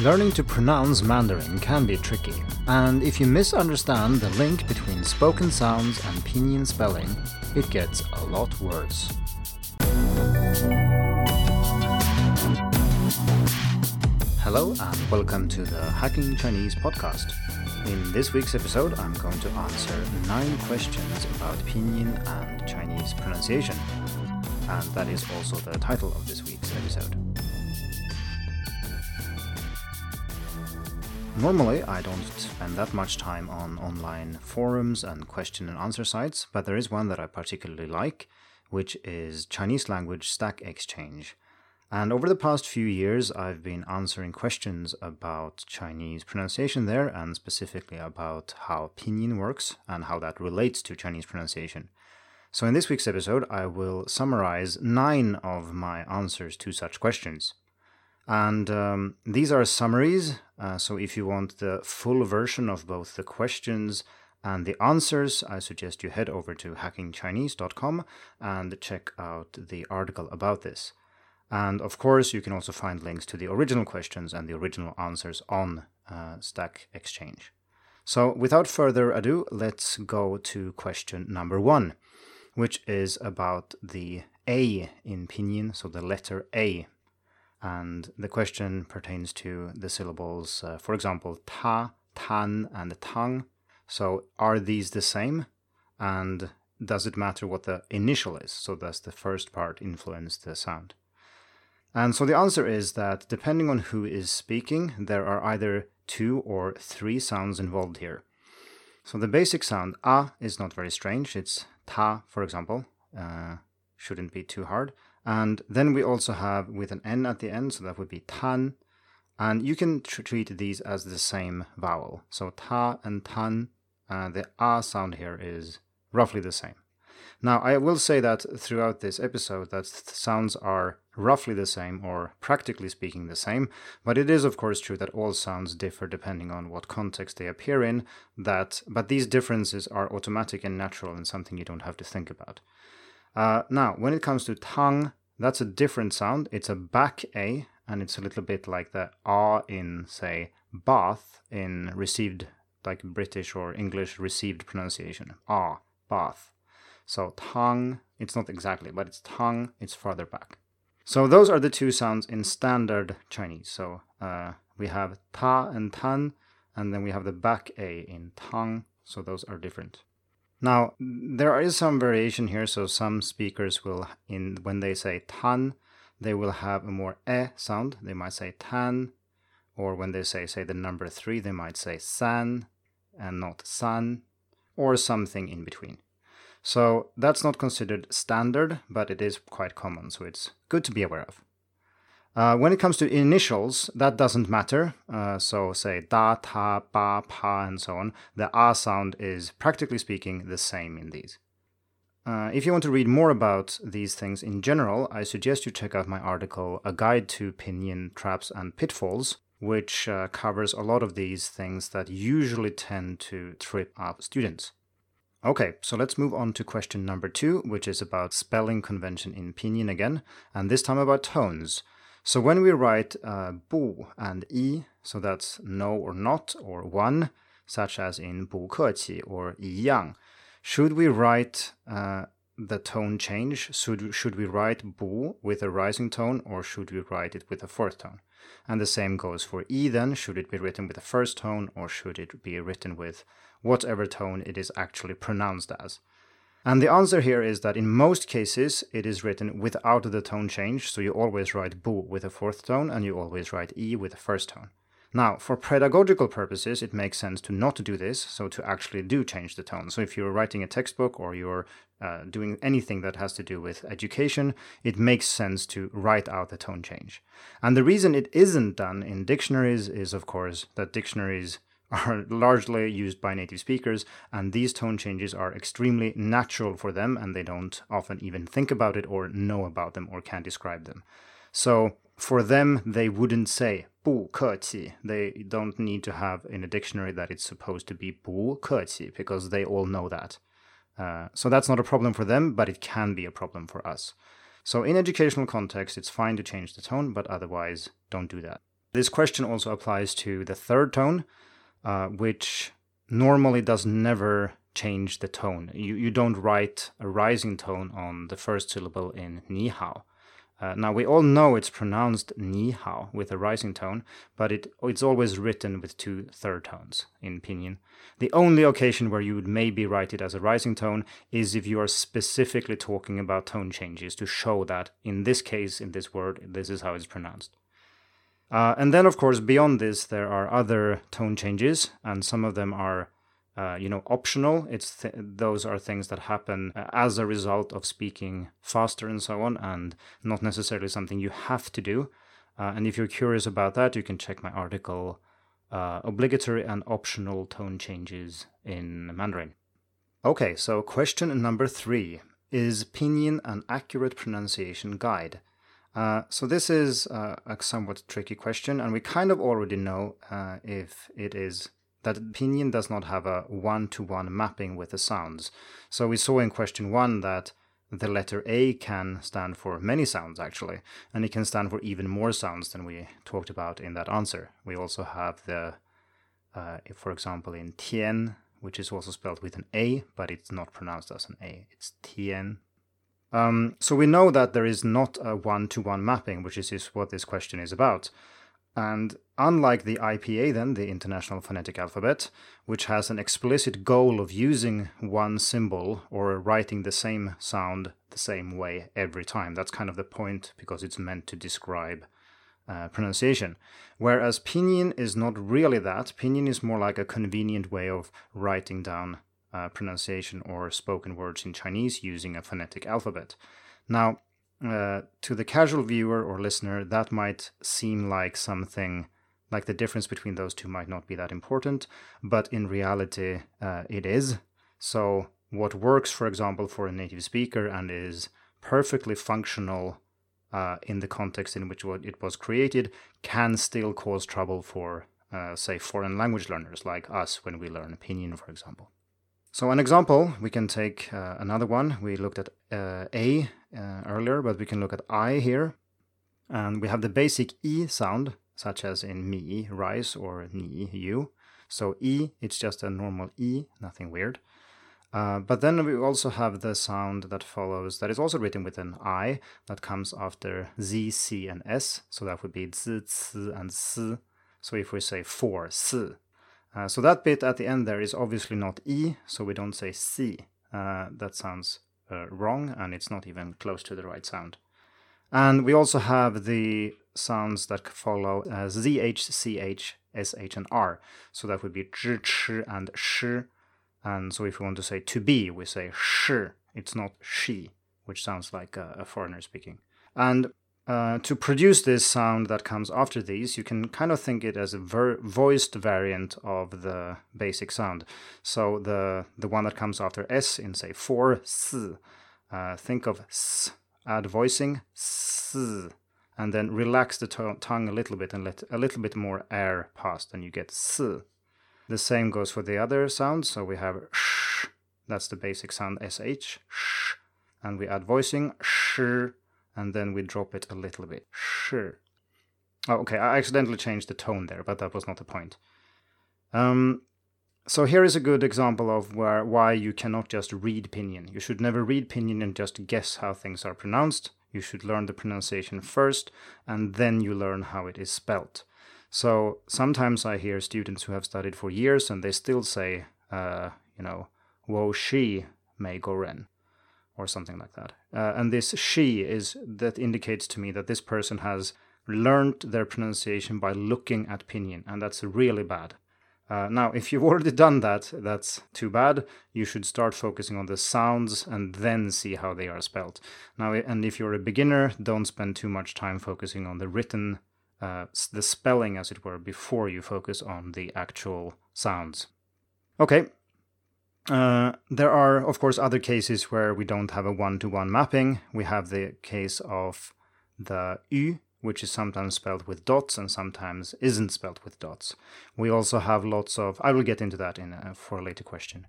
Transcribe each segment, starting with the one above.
Learning to pronounce Mandarin can be tricky, and if you misunderstand the link between spoken sounds and pinyin spelling, it gets a lot worse. Hello, and welcome to the Hacking Chinese podcast. In this week's episode, I'm going to answer nine questions about pinyin and Chinese pronunciation, and that is also the title of this week's episode. Normally, I don't spend that much time on online forums and question and answer sites, but there is one that I particularly like, which is Chinese language Stack Exchange. And over the past few years, I've been answering questions about Chinese pronunciation there, and specifically about how pinyin works and how that relates to Chinese pronunciation. So, in this week's episode, I will summarize nine of my answers to such questions. And um, these are summaries. Uh, so if you want the full version of both the questions and the answers, I suggest you head over to hackingchinese.com and check out the article about this. And of course, you can also find links to the original questions and the original answers on uh, Stack Exchange. So without further ado, let's go to question number one, which is about the A in pinyin, so the letter A and the question pertains to the syllables, uh, for example, ta, tan, and tang. So are these the same? And does it matter what the initial is? So does the first part influence the sound? And so the answer is that depending on who is speaking, there are either two or three sounds involved here. So the basic sound a is not very strange. It's ta, for example. Uh, shouldn't be too hard. And then we also have with an N at the end, so that would be tan. And you can tr- treat these as the same vowel. So ta and tan, uh, the a sound here is roughly the same. Now, I will say that throughout this episode that sounds are roughly the same or practically speaking the same, but it is of course true that all sounds differ depending on what context they appear in, that but these differences are automatic and natural and something you don't have to think about. Uh, now, when it comes to tang, that's a different sound. It's a back A, and it's a little bit like the R in, say, bath in received, like British or English received pronunciation. R, bath. So tongue, it's not exactly, but it's tongue, it's farther back. So those are the two sounds in standard Chinese. So uh, we have ta and tan, and then we have the back A in tang. So those are different. Now, there is some variation here. So some speakers will, in when they say tan, they will have a more e sound. They might say tan, or when they say say the number three, they might say san, and not san, or something in between. So that's not considered standard, but it is quite common. So it's good to be aware of. Uh, when it comes to initials, that doesn't matter. Uh, so say da, ta, ba, pa, and so on. The a sound is practically speaking the same in these. Uh, if you want to read more about these things in general, I suggest you check out my article, A Guide to Pinyin Traps and Pitfalls, which uh, covers a lot of these things that usually tend to trip up students. Okay, so let's move on to question number two, which is about spelling convention in Pinyin again, and this time about tones. So when we write uh, bu and i, so that's no or not or one, such as in 不客气 or 一样, should we write uh, the tone change? Should, should we write bu with a rising tone or should we write it with a fourth tone? And the same goes for i then. Should it be written with a first tone or should it be written with whatever tone it is actually pronounced as? And the answer here is that in most cases it is written without the tone change, so you always write bu with a fourth tone and you always write e with a first tone. Now, for pedagogical purposes, it makes sense to not do this, so to actually do change the tone. So if you're writing a textbook or you're uh, doing anything that has to do with education, it makes sense to write out the tone change. And the reason it isn't done in dictionaries is, of course, that dictionaries are largely used by native speakers, and these tone changes are extremely natural for them, and they don't often even think about it or know about them or can describe them. So for them, they wouldn't say 不客气. They don't need to have in a dictionary that it's supposed to be 不客气 because they all know that. Uh, so that's not a problem for them, but it can be a problem for us. So in educational context, it's fine to change the tone, but otherwise, don't do that. This question also applies to the third tone, uh, which normally does never change the tone. You, you don't write a rising tone on the first syllable in ni hao. Uh, now we all know it's pronounced ni hao with a rising tone, but it it's always written with two third tones in pinyin. The only occasion where you would maybe write it as a rising tone is if you are specifically talking about tone changes to show that in this case, in this word, this is how it's pronounced. Uh, and then, of course, beyond this, there are other tone changes, and some of them are uh, you know optional. It's th- those are things that happen uh, as a result of speaking faster and so on and not necessarily something you have to do. Uh, and if you're curious about that you can check my article uh, obligatory and optional tone changes in mandarin. Okay so question number three is pinyin an accurate pronunciation guide uh, so this is uh, a somewhat tricky question, and we kind of already know if it is that pinyin does not have a one-to-one mapping with the sounds. So we saw in question one that the letter A can stand for many sounds actually, and it can stand for even more sounds than we talked about in that answer. We also have the, uh, for example, in Tian, which is also spelled with an A, but it's not pronounced as an A. It's Tian. Um, so we know that there is not a one-to-one mapping, which is, what this question is about. And unlike the IPA, then, the International Phonetic Alphabet, which has an explicit goal of using one symbol or writing the same sound the same way every time, that's kind of the point because it's meant to describe uh, pronunciation. Whereas Pinyin is not really that. Pinyin is more like a convenient way of writing down uh, pronunciation or spoken words in Chinese using a phonetic alphabet. Now, uh, to the casual viewer or listener, that might seem like something like the difference between those two might not be that important, but in reality, uh, it is. So, what works, for example, for a native speaker and is perfectly functional uh, in the context in which it was created can still cause trouble for, uh, say, foreign language learners like us when we learn pinyin, for example. So, an example, we can take uh, another one. We looked at uh, A uh, earlier, but we can look at I here. And we have the basic E sound, such as in me, rice, or ni, you. So, E, it's just a normal E, nothing weird. Uh, but then we also have the sound that follows, that is also written with an I, that comes after Z, C, and S. So that would be Z, C, and S. So if we say for, S, uh, so that bit at the end there is obviously not E, so we don't say C. Uh, that sounds uh, wrong, and it's not even close to the right sound. And we also have the sounds that follow as ZH, CH, SH, and R. So that would be zh, ch, and sh. And so if we want to say to be, we say sh. It's not she, which sounds like a, a foreigner speaking. And uh, to produce this sound that comes after these, you can kind of think it as a ver- voiced variant of the basic sound. So the the one that comes after s in say four s, uh, think of s, add voicing s, and then relax the to- tongue a little bit and let a little bit more air pass, and you get s. The same goes for the other sounds. So we have sh, that's the basic sound sh, sh, and we add voicing sh and then we drop it a little bit. Sure. Oh, okay, I accidentally changed the tone there, but that was not the point. Um, so here is a good example of where why you cannot just read pinyin. You should never read pinyin and just guess how things are pronounced. You should learn the pronunciation first, and then you learn how it is spelt. So sometimes I hear students who have studied for years and they still say, uh, you know, wo shi mei go ren or something like that. Uh, and this she is that indicates to me that this person has learned their pronunciation by looking at pinyin, and that's really bad. Uh, now, if you've already done that, that's too bad. You should start focusing on the sounds and then see how they are spelled. Now, and if you're a beginner, don't spend too much time focusing on the written, uh, the spelling, as it were, before you focus on the actual sounds. Okay, uh, there are, of course, other cases where we don't have a one to one mapping. We have the case of the U, which is sometimes spelled with dots and sometimes isn't spelled with dots. We also have lots of, I will get into that in a, for a later question.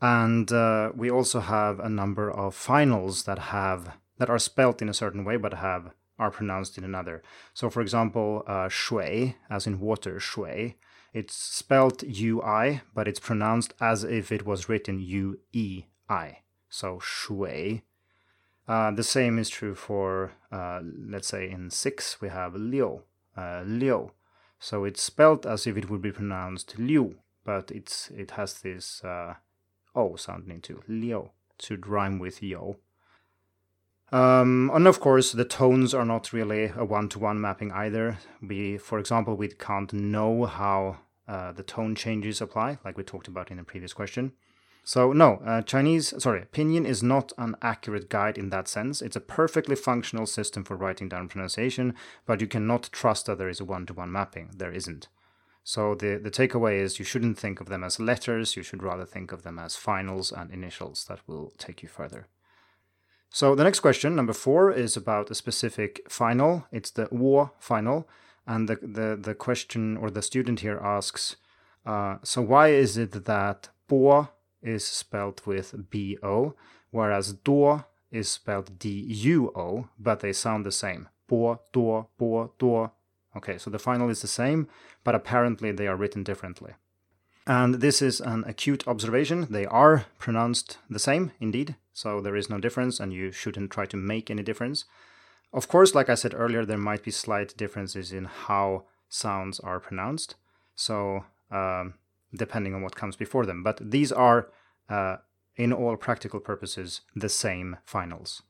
And uh, we also have a number of finals that have that are spelt in a certain way but have are pronounced in another. So, for example, uh, shui, as in water, shui, it's spelled ui, but it's pronounced as if it was written u e i. So, shui. Uh, the same is true for, uh, let's say, in six, we have liu, uh, liu. So it's spelled as if it would be pronounced liu, but it's it has this uh, o sound into liu to rhyme with yo. Um, and of course, the tones are not really a one-to-one mapping either. We, for example, we can't know how uh, the tone changes apply, like we talked about in the previous question. So no, uh, Chinese, sorry, Pinyin is not an accurate guide in that sense. It's a perfectly functional system for writing down pronunciation, but you cannot trust that there is a one-to-one mapping. There isn't. So the, the takeaway is you shouldn't think of them as letters, you should rather think of them as finals and initials that will take you further. So the next question, number four, is about a specific final. It's the war final. And the, the, the question or the student here asks, uh, so why is it that bo is spelled with B-O, whereas do is spelled D-U-O, but they sound the same. Bo, do, bo, do, Okay, so the final is the same, but apparently they are written differently. And this is an acute observation. They are pronounced the same, indeed, so there is no difference, and you shouldn't try to make any difference. Of course, like I said earlier, there might be slight differences in how sounds are pronounced, so um, depending on what comes before them. But these are, uh, in all practical purposes, the same finals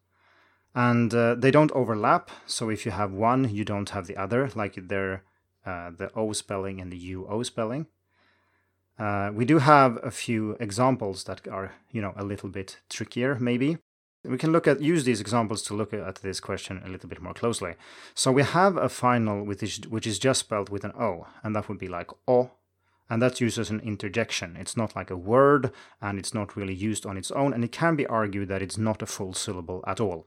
and uh, they don't overlap. So if you have one, you don't have the other, like they're uh, the O spelling and the UO spelling. Uh, we do have a few examples that are, you know, a little bit trickier, maybe. We can look at use these examples to look at this question a little bit more closely. So we have a final which is, which is just spelled with an O, and that would be like O, and that's used as an interjection. It's not like a word, and it's not really used on its own, and it can be argued that it's not a full syllable at all.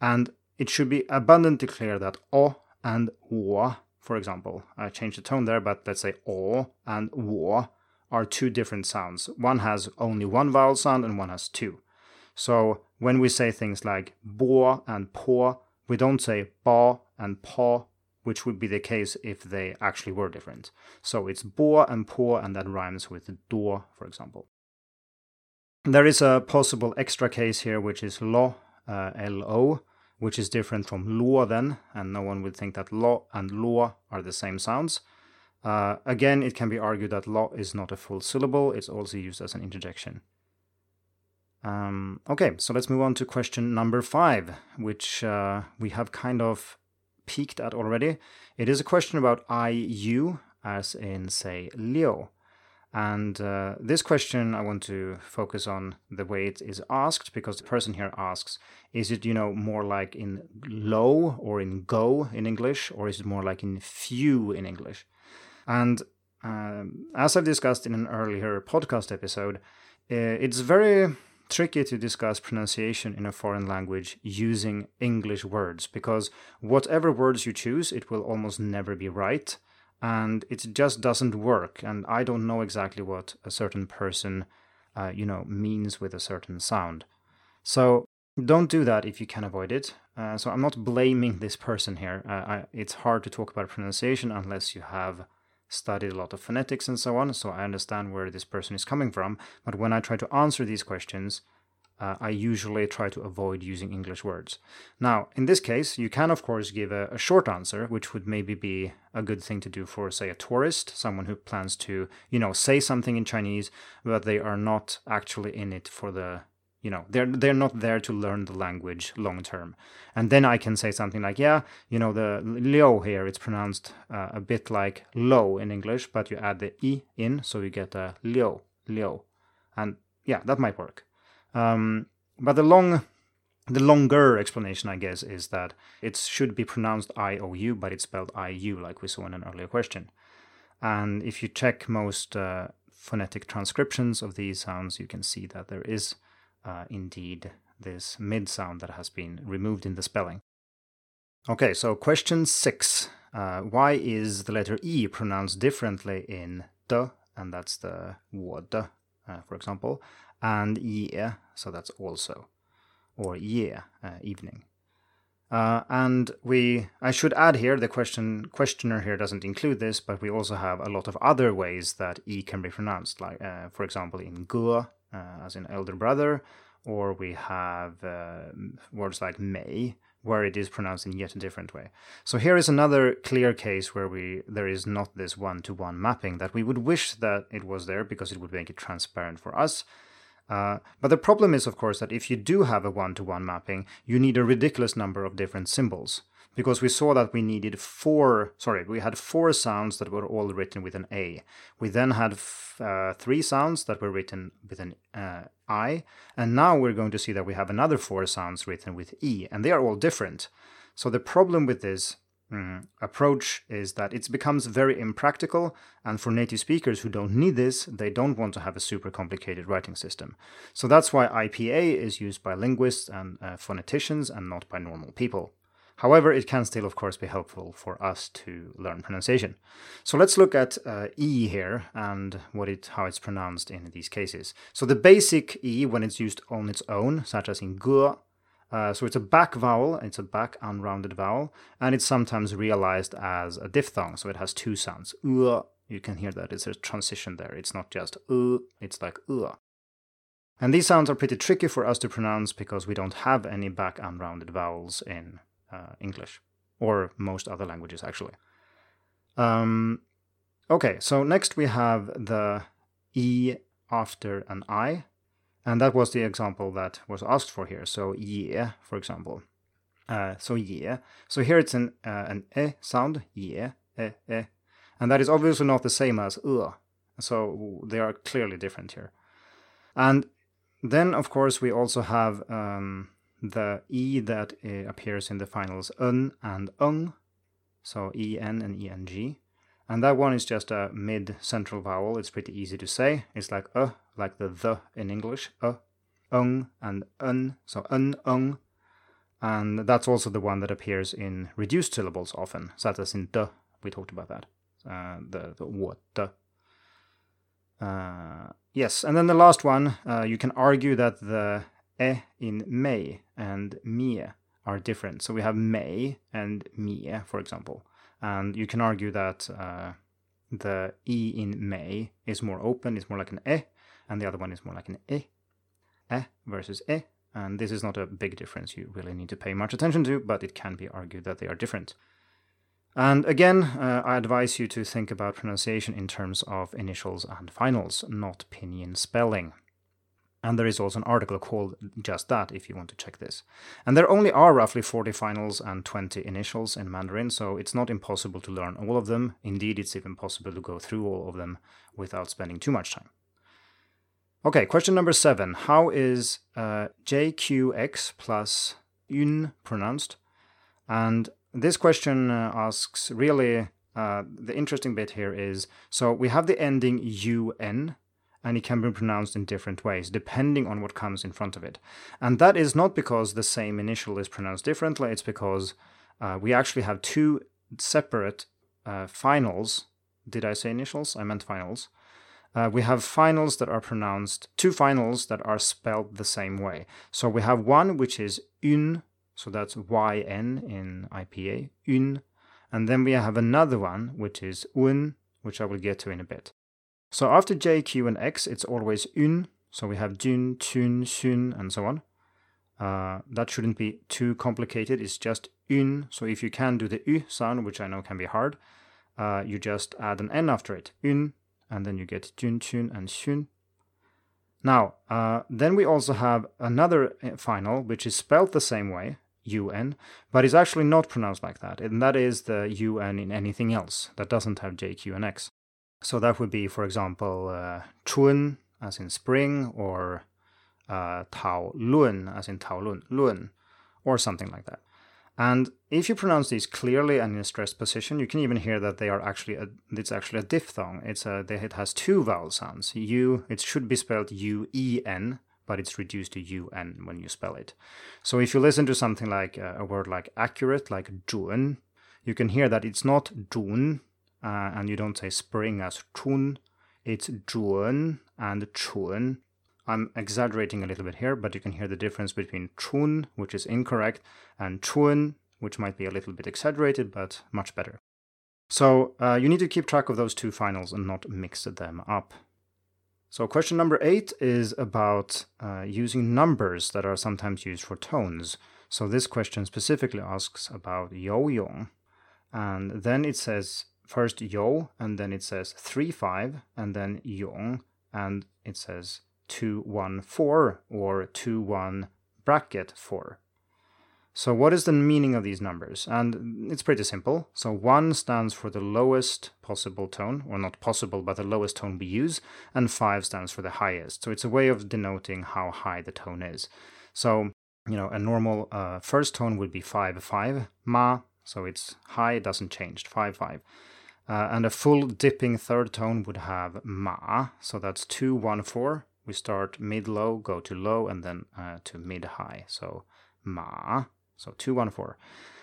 And it should be abundantly clear that o and wo, for example, I changed the tone there, but let's say o and wo are two different sounds. One has only one vowel sound and one has two. So when we say things like bo and po, we don't say ba and po, which would be the case if they actually were different. So it's bo and po, and that rhymes with do, for example. There is a possible extra case here, which is lo, uh, lo, which is different from luo then, and no one would think that lo and luo are the same sounds. Uh, again, it can be argued that lo is not a full syllable, it's also used as an interjection. Um, okay, so let's move on to question number five, which uh, we have kind of peeked at already. It is a question about IU, as in, say, Leo. And uh, this question, I want to focus on the way it is asked because the person here asks, is it, you know, more like in low or in go in English, or is it more like in few in English? And um, as I've discussed in an earlier podcast episode, uh, it's very tricky to discuss pronunciation in a foreign language using English words because whatever words you choose, it will almost never be right and it just doesn't work. And I don't know exactly what a certain person, uh, you know, means with a certain sound. So don't do that if you can avoid it. Uh, so I'm not blaming this person here. Uh, I, it's hard to talk about pronunciation unless you have studied a lot of phonetics and so on. So I understand where this person is coming from. But when I try to answer these questions, uh, I usually try to avoid using English words. Now, in this case, you can of course give a, a, short answer, which would maybe be a good thing to do for, say, a tourist, someone who plans to, you know, say something in Chinese, but they are not actually in it for the, you know, they're they're not there to learn the language long term. And then I can say something like, yeah, you know, the leo here, it's pronounced uh, a bit like low in English, but you add the i in, so you get a leo leo and yeah, that might work. Um, but the long, the longer explanation, I guess, is that it should be pronounced I O U, but it's spelled I U, like we saw in an earlier question. And if you check most uh, phonetic transcriptions of these sounds, you can see that there is uh, indeed this mid sound that has been removed in the spelling. Okay, so question six. Uh, why is the letter E pronounced differently in de, and that's the word, uh, for example, and ye, so that's also, or ye, uh, evening. Uh, and we, I should add here, the question questioner here doesn't include this, but we also have a lot of other ways that e can be pronounced, like uh, for example in ge, uh, as in elder brother, or we have uh, words like may, where it is pronounced in yet a different way. So here is another clear case where we there is not this one-to-one mapping that we would wish that it was there because it would make it transparent for us. Uh, but the problem is, of course, that if you do have a one-to-one mapping, you need a ridiculous number of different symbols because we saw that we needed four, sorry, we had four sounds that were all written with an A. We then had f- uh, three sounds that were written with an uh, I, and now we're going to see that we have another four sounds written with E, and they are all different. So the problem with this mm, approach is that it becomes very impractical, and for native speakers who don't need this, they don't want to have a super complicated writing system. So that's why IPA is used by linguists and uh, phoneticians and not by normal people. However, it can still, of course, be helpful for us to learn pronunciation. So let's look at uh, E here and what it, how it's pronounced in these cases. So the basic E, when it's used on its own, such as in gu, uh, so it's a back vowel, it's a back unrounded vowel, and it's sometimes realized as a diphthong, so it has two sounds. U, you can hear that it's a transition there. It's not just u, it's like u. And these sounds are pretty tricky for us to pronounce because we don't have any back unrounded vowels in uh, English or most other languages actually. Um, okay, so next we have the E after an I, and that was the example that was asked for here. So yeah, for example. Uh, so yeah. So here it's an uh, an e sound, yeah, e, e, and that is obviously not the same as uh. So they are clearly different here. And then, of course, we also have um, the e that uh, appears in the finals un and ung, so en and eng. And that one is just a mid central vowel. It's pretty easy to say. It's like uh, like the the in English, uh, ung and un, so un, ung. And that's also the one that appears in reduced syllables often, such as in the. We talked about that. Uh, the, the what, the. Uh, yes, and then the last one, uh, you can argue that the e in may and mie are different. So we have may and mie, for example. And you can argue that uh, the e in may is more open, it's more like an e, and the other one is more like an e. E versus e. And this is not a big difference you really need to pay much attention to, but it can be argued that they are different. And again, uh, I advise you to think about pronunciation in terms of initials and finals, not pinyin spelling. And there is also an article called just that if you want to check this. And there only are roughly 40 finals and 20 initials in Mandarin, so it's not impossible to learn all of them. Indeed, it's even possible to go through all of them without spending too much time. Okay, question number seven. How is uh, JQX plus un pronounced? And this question uh, asks really uh, the interesting bit here is so we have the ending un and it can be pronounced in different ways depending on what comes in front of it. And that is not because the same initial is pronounced differently, it's because uh, we actually have two separate uh, finals. Did I say initials? I meant finals. Uh, we have finals that are pronounced, two finals that are spelled the same way. So we have one which is un, so that's yn in IPA, un. And then we have another one which is un, which I will get to in a bit. So after J, Q, and X, it's always un. So we have dun, tun, sun, and so on. Uh, that shouldn't be too complicated. It's just un. So if you can do the u sound, which I know can be hard, uh, you just add an n after it, un, and then you get dun, tun, and sun. Now, uh, then we also have another uh, final, which is spelled the same way, un, but is actually not pronounced like that, and that is the un in anything else that doesn't have j, q, and x. So that would be, for example, uh, chun, as in spring, or uh, tao lun, as in tao lun, lun, or something like that. And if you pronounce these clearly and in a stressed position, you can even hear that they are actually a, it's actually a diphthong. It's a it has two vowel sounds. U it should be spelled U E N, but it's reduced to U N when you spell it. So if you listen to something like uh, a word like accurate, like zhun, you can hear that it's not zhun, uh, and you don't say spring as chun, it's zhuan and chun. I'm exaggerating a little bit here, but you can hear the difference between chun, which is incorrect, and chun, which might be a little bit exaggerated, but much better. So uh, you need to keep track of those two finals and not mix them up. So question number eight is about uh, using numbers that are sometimes used for tones. So this question specifically asks about yo yong. And then it says first yo, and then it says 3 5, and then yong, and it says 2 1 4 or 2 1 bracket 4. So, what is the meaning of these numbers? And it's pretty simple. So, 1 stands for the lowest possible tone, or not possible, but the lowest tone we use, and 5 stands for the highest. So, it's a way of denoting how high the tone is. So, you know, a normal uh, first tone would be 5 5, ma, so it's high, it doesn't change, 5 5. Uh, and a full dipping third tone would have ma, so that's two, one, four. We start mid low, go to low, and then uh, to mid high. So, ma. So 214.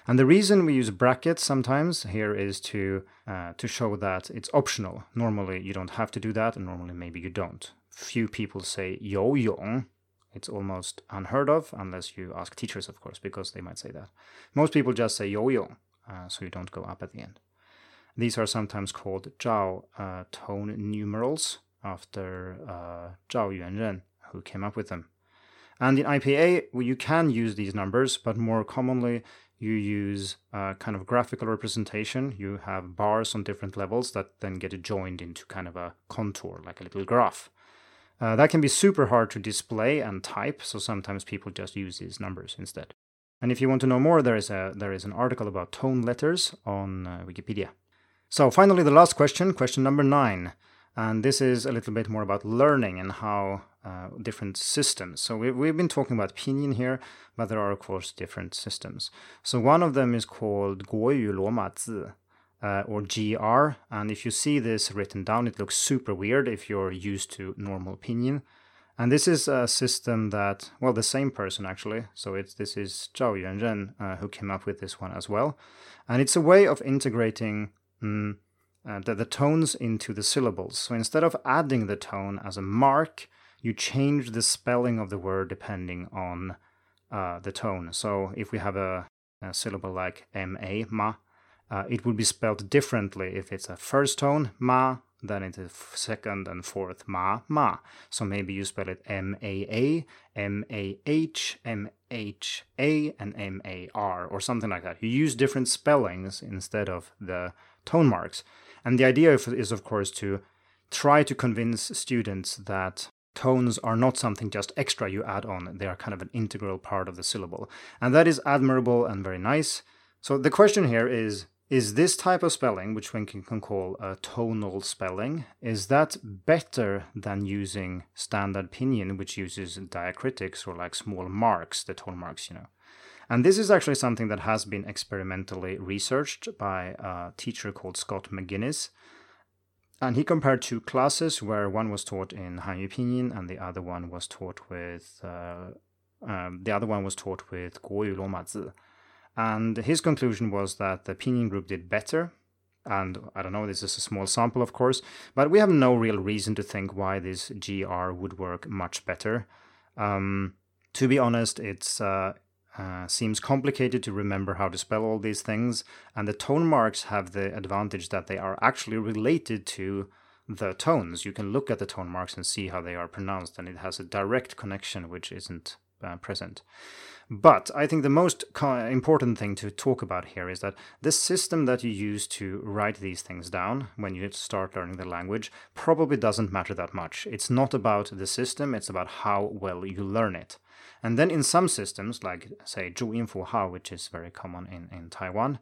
And the reason we use brackets sometimes here is to uh, to show that it's optional. Normally you don't have to do that, and normally maybe you don't. Few people say yo yong. It's almost unheard of unless you ask teachers, of course, because they might say that. Most people just say yo yong, uh, so you don't go up at the end. These are sometimes called zhao uh, tone numerals after uh, Zhao Yuanren, who came up with them. And in IPA, well, you can use these numbers, but more commonly, you use a kind of graphical representation. You have bars on different levels that then get joined into kind of a contour, like a little graph. Uh, that can be super hard to display and type, so sometimes people just use these numbers instead. And if you want to know more, there is a there is an article about tone letters on uh, Wikipedia. So, finally, the last question, question number nine. And this is a little bit more about learning and how uh, different systems. So, we, we've been talking about pinyin here, but there are, of course, different systems. So, one of them is called Guoyu Luomazi. Uh, or GR, and if you see this written down, it looks super weird if you're used to normal pinyin. And this is a system that, well, the same person actually. So it's this is Zhao Yuanren uh, who came up with this one as well, and it's a way of integrating mm, uh, the, the tones into the syllables. So instead of adding the tone as a mark, you change the spelling of the word depending on uh, the tone. So if we have a, a syllable like ma, ma, uh, it would be spelled differently if it's a first tone, ma, then it is second and fourth, ma, ma. So maybe you spell it M-A-A, M-A-H, M-H-A, and M-A-R, or something like that. You use different spellings instead of the tone marks. And the idea is, of course, to try to convince students that tones are not something just extra you add on, they are kind of an integral part of the syllable. And that is admirable and very nice. So the question here is is this type of spelling, which one can, call a tonal spelling, is that better than using standard pinyin, which uses diacritics or like small marks, the tone marks, you know? And this is actually something that has been experimentally researched by a teacher called Scott McGinnis. And he compared two classes where one was taught in Hanyu Pinyin and the other one was taught with uh, um, the other one was taught with Guoyu Luomazi. And his conclusion was that the Pinyin group did better. And I don't know, this is a small sample, of course, but we have no real reason to think why this GR would work much better. Um, to be honest, it's uh, uh, seems complicated to remember how to spell all these things, and the tone marks have the advantage that they are actually related to the tones. You can look at the tone marks and see how they are pronounced, and it has a direct connection which isn't uh, present. But I think the most co- important thing to talk about here is that the system that you use to write these things down when you start learning the language probably doesn't matter that much. It's not about the system, it's about how well you learn it. And then in some systems, like say Zhuyin Hao, which is very common in, in Taiwan,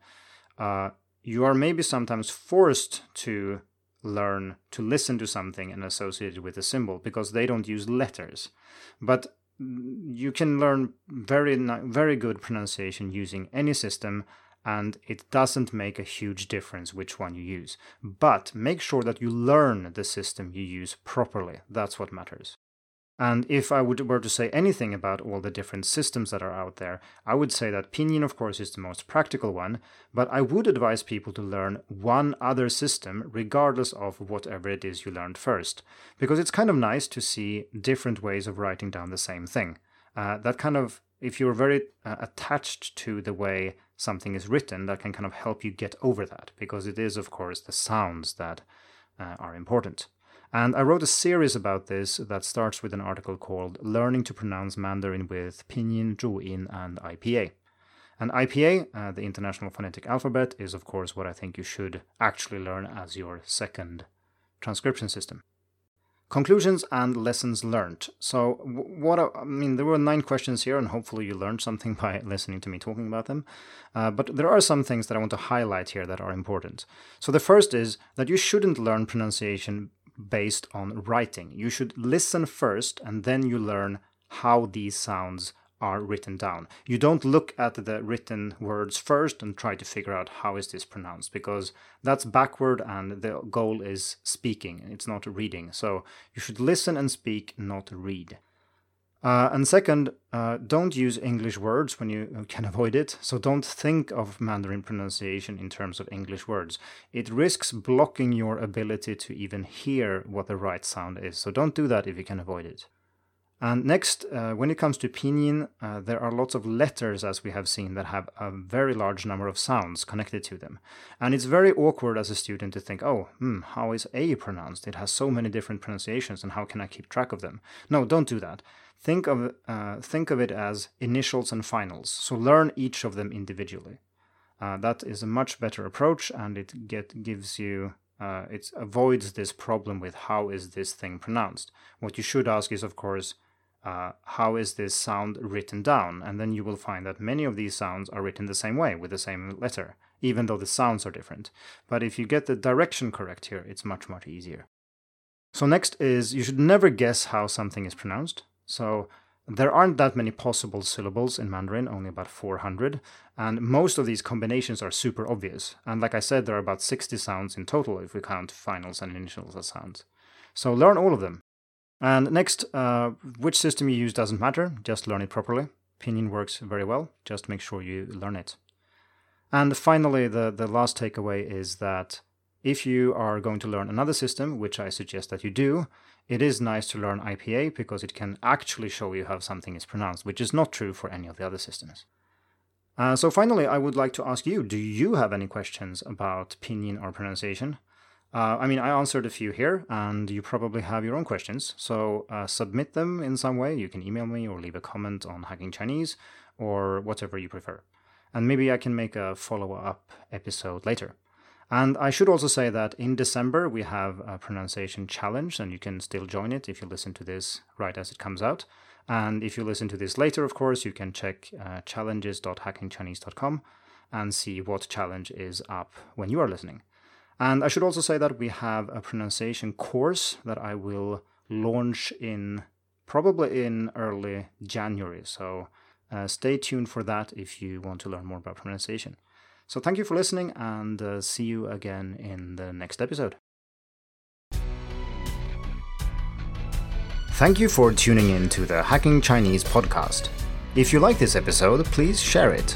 uh, you are maybe sometimes forced to learn to listen to something and associate it with a symbol because they don't use letters. But you can learn very very good pronunciation using any system and it doesn't make a huge difference which one you use. But make sure that you learn the system you use properly. That's what matters. And if I would were to say anything about all the different systems that are out there, I would say that Pinyin, of course, is the most practical one, but I would advise people to learn one other system regardless of whatever it is you learned first, because it's kind of nice to see different ways of writing down the same thing. Uh, that kind of if you're very uh, attached to the way something is written, that can kind of help you get over that because it is, of course, the sounds that uh, are important. And I wrote a series about this that starts with an article called Learning to Pronounce Mandarin with Pinyin, Zhuyin, and IPA. And IPA, uh, the International Phonetic Alphabet, is of course what I think you should actually learn as your second transcription system. Conclusions and lessons learned. So, what I mean, there were nine questions here, and hopefully you learned something by listening to me talking about them. Uh, but there are some things that I want to highlight here that are important. So, the first is that you shouldn't learn pronunciation based on writing. You should listen first, and then you learn how these sounds are written down. You don't look at the written words first and try to figure out how is this pronounced because that's backward and the goal is speaking, it's not reading. So you should listen and speak, not read. Uh, and second, uh, don't use English words when you can avoid it. So don't think of Mandarin pronunciation in terms of English words. It risks blocking your ability to even hear what the right sound is. So don't do that if you can avoid it. And next, uh, when it comes to pinyin, uh, there are lots of letters, as we have seen, that have a very large number of sounds connected to them. And it's very awkward as a student to think, oh, hmm, how is A pronounced? It has so many different pronunciations, and how can I keep track of them? No, don't do that. Think of, uh, think of it as initials and finals. So learn each of them individually. Uh, that is a much better approach, and it get, gives you uh, it avoids this problem with how is this thing pronounced. What you should ask is, of course, uh, how is this sound written down? And then you will find that many of these sounds are written the same way with the same letter, even though the sounds are different. But if you get the direction correct here, it's much, much easier. So, next is you should never guess how something is pronounced. So, there aren't that many possible syllables in Mandarin, only about 400, and most of these combinations are super obvious. And like I said, there are about 60 sounds in total if we count finals and initials as sounds. So learn all of them. And next, uh, which system you use doesn't matter, just learn it properly. Pinyin works very well, just make sure you learn it. And finally, the, the last takeaway is that if you are going to learn another system, which I suggest that you do, it is nice to learn IPA because it can actually show you how something is pronounced, which is not true for any of the other systems. Uh, so finally, I would like to ask you, do you have any questions about pinyin or pronunciation? Uh, I mean, I answered a few here, and you probably have your own questions. So uh, submit them in some way. You can email me or leave a comment on Hacking Chinese or whatever you prefer. And maybe I can make a follow up episode later. And I should also say that in December we have a pronunciation challenge, and you can still join it if you listen to this right as it comes out. And if you listen to this later, of course, you can check uh, challenges.hackingchinese.com and see what challenge is up when you are listening. And I should also say that we have a pronunciation course that I will launch in probably in early January. So uh, stay tuned for that if you want to learn more about pronunciation. So thank you for listening and uh, see you again in the next episode. Thank you for tuning in to the Hacking Chinese podcast. If you like this episode, please share it